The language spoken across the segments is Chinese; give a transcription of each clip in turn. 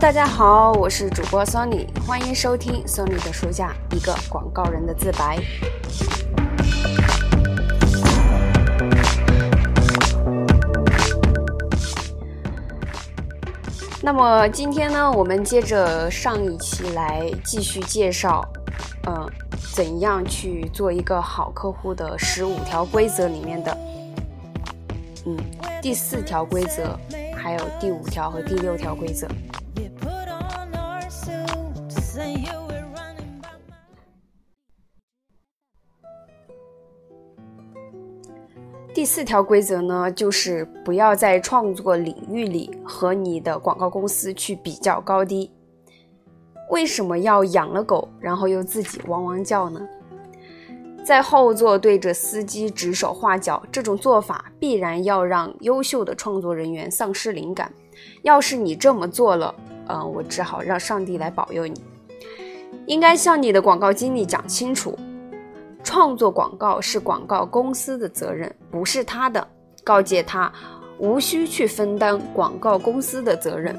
大家好，我是主播 Sony，欢迎收听 Sony 的书架，一个广告人的自白。那么今天呢，我们接着上一期来继续介绍，嗯，怎样去做一个好客户的十五条规则里面的，嗯，第四条规则，还有第五条和第六条规则。第四条规则呢，就是不要在创作领域里和你的广告公司去比较高低。为什么要养了狗，然后又自己汪汪叫呢？在后座对着司机指手画脚，这种做法必然要让优秀的创作人员丧失灵感。要是你这么做了，嗯，我只好让上帝来保佑你。应该向你的广告经理讲清楚。创作广告是广告公司的责任，不是他的。告诫他，无需去分担广告公司的责任。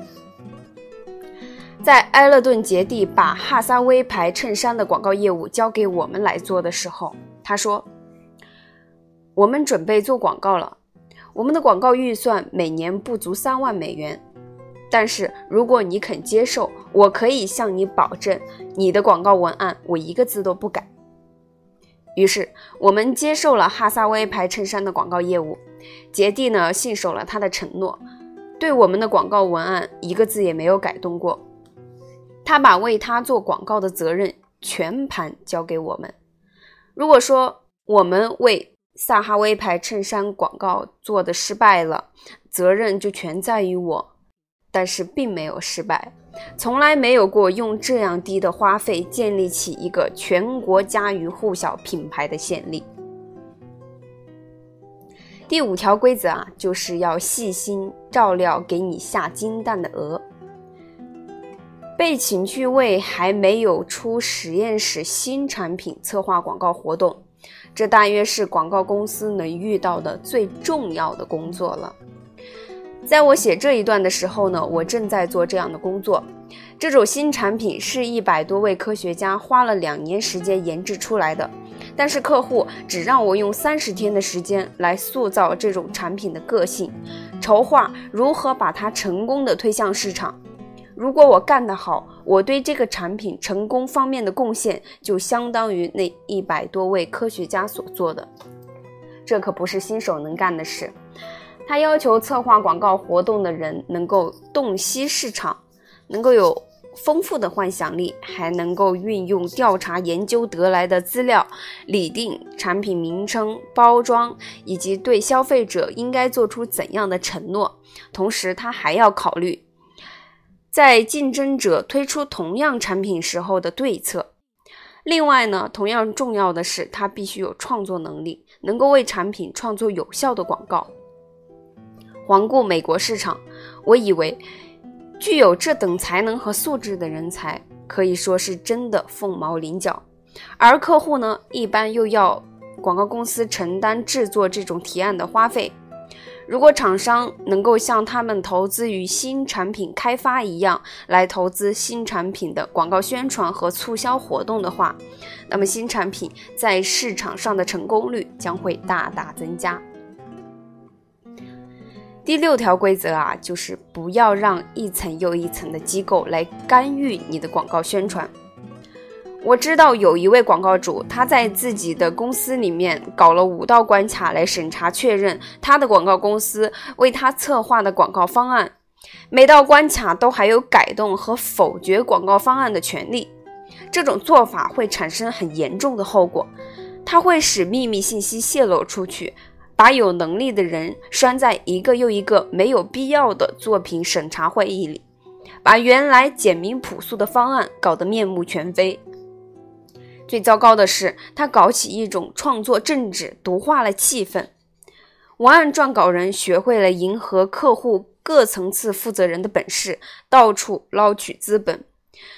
在埃勒顿·杰蒂把哈撒威牌衬衫的广告业务交给我们来做的时候，他说：“我们准备做广告了，我们的广告预算每年不足三万美元。但是如果你肯接受，我可以向你保证，你的广告文案我一个字都不改。”于是我们接受了哈萨威牌衬衫的广告业务，杰蒂呢信守了他的承诺，对我们的广告文案一个字也没有改动过。他把为他做广告的责任全盘交给我们。如果说我们为萨哈威牌衬衫广告做的失败了，责任就全在于我，但是并没有失败。从来没有过用这样低的花费建立起一个全国家喻户晓品牌的先例。第五条规则啊，就是要细心照料给你下金蛋的鹅。被请去为还没有出实验室新产品策划广告活动，这大约是广告公司能遇到的最重要的工作了。在我写这一段的时候呢，我正在做这样的工作。这种新产品是一百多位科学家花了两年时间研制出来的，但是客户只让我用三十天的时间来塑造这种产品的个性，筹划如何把它成功的推向市场。如果我干得好，我对这个产品成功方面的贡献就相当于那一百多位科学家所做的。这可不是新手能干的事。他要求策划广告活动的人能够洞悉市场，能够有丰富的幻想力，还能够运用调查研究得来的资料，拟定产品名称、包装以及对消费者应该做出怎样的承诺。同时，他还要考虑在竞争者推出同样产品时候的对策。另外呢，同样重要的是，他必须有创作能力，能够为产品创作有效的广告。环顾美国市场，我以为具有这等才能和素质的人才可以说是真的凤毛麟角，而客户呢，一般又要广告公司承担制作这种提案的花费。如果厂商能够像他们投资于新产品开发一样来投资新产品的广告宣传和促销活动的话，那么新产品在市场上的成功率将会大大增加。第六条规则啊，就是不要让一层又一层的机构来干预你的广告宣传。我知道有一位广告主，他在自己的公司里面搞了五道关卡来审查确认他的广告公司为他策划的广告方案，每道关卡都还有改动和否决广告方案的权利。这种做法会产生很严重的后果，它会使秘密信息泄露出去。把有能力的人拴在一个又一个没有必要的作品审查会议里，把原来简明朴素的方案搞得面目全非。最糟糕的是，他搞起一种创作政治，毒化了气氛。文案撰稿人学会了迎合客户各层次负责人的本事，到处捞取资本。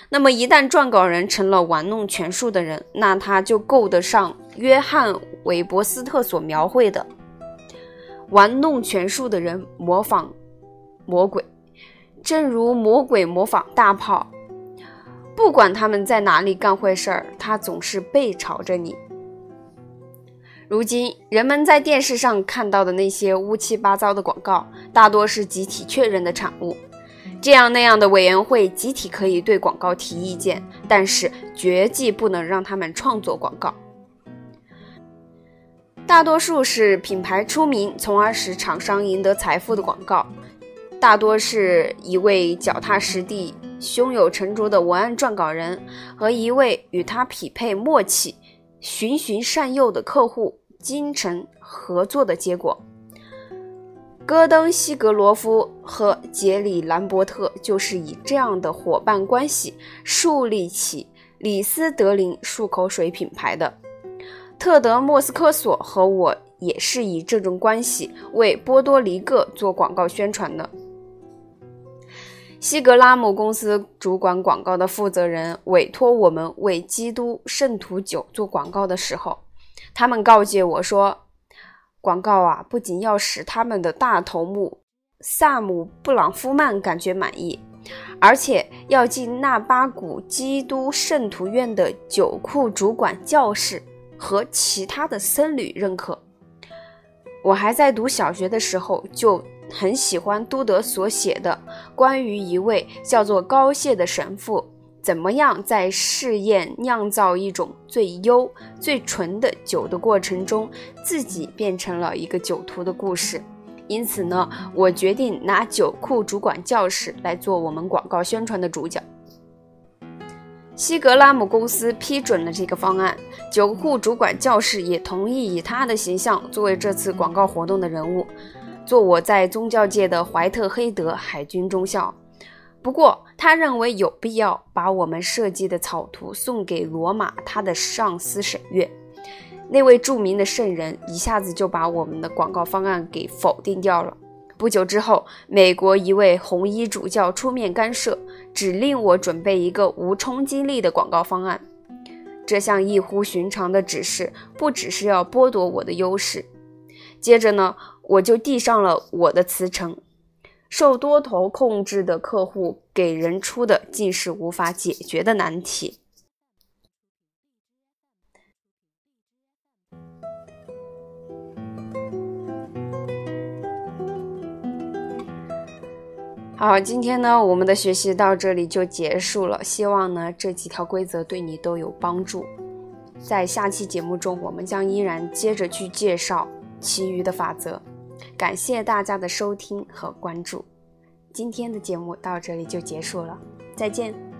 那么，一旦撰稿人成了玩弄权术的人，那他就够得上约翰·韦伯斯特所描绘的。玩弄权术的人模仿魔鬼，正如魔鬼模仿大炮，不管他们在哪里干坏事儿，他总是背朝着你。如今，人们在电视上看到的那些乌七八糟的广告，大多是集体确认的产物。这样那样的委员会集体可以对广告提意见，但是绝技不能让他们创作广告。大多数是品牌出名，从而使厂商赢得财富的广告。大多是一位脚踏实地、胸有成竹的文案撰稿人和一位与他匹配默契、循循善诱的客户精诚合作的结果。戈登·西格罗夫和杰里·兰伯特就是以这样的伙伴关系树立起李斯德林漱口水品牌的。特德·莫斯科索和我也是以这种关系为波多黎各做广告宣传的。西格拉姆公司主管广告的负责人委托我们为基督圣徒酒做广告的时候，他们告诫我说：“广告啊，不仅要使他们的大头目萨姆·布朗夫曼感觉满意，而且要进纳巴谷基督圣徒院的酒库主管教室和其他的僧侣认可。”我还在读小学的时候就。很喜欢都德所写的关于一位叫做高谢的神父怎么样在试验酿造一种最优最纯的酒的过程中，自己变成了一个酒徒的故事。因此呢，我决定拿酒库主管教室来做我们广告宣传的主角。西格拉姆公司批准了这个方案，酒库主管教士也同意以他的形象作为这次广告活动的人物。做我在宗教界的怀特黑德海军中校，不过他认为有必要把我们设计的草图送给罗马他的上司审阅。那位著名的圣人一下子就把我们的广告方案给否定掉了。不久之后，美国一位红衣主教出面干涉，指令我准备一个无冲击力的广告方案。这项异乎寻常的指示，不只是要剥夺我的优势。接着呢？我就递上了我的辞呈。受多头控制的客户给人出的竟是无法解决的难题。好，今天呢，我们的学习到这里就结束了。希望呢，这几条规则对你都有帮助。在下期节目中，我们将依然接着去介绍其余的法则。感谢大家的收听和关注，今天的节目到这里就结束了，再见。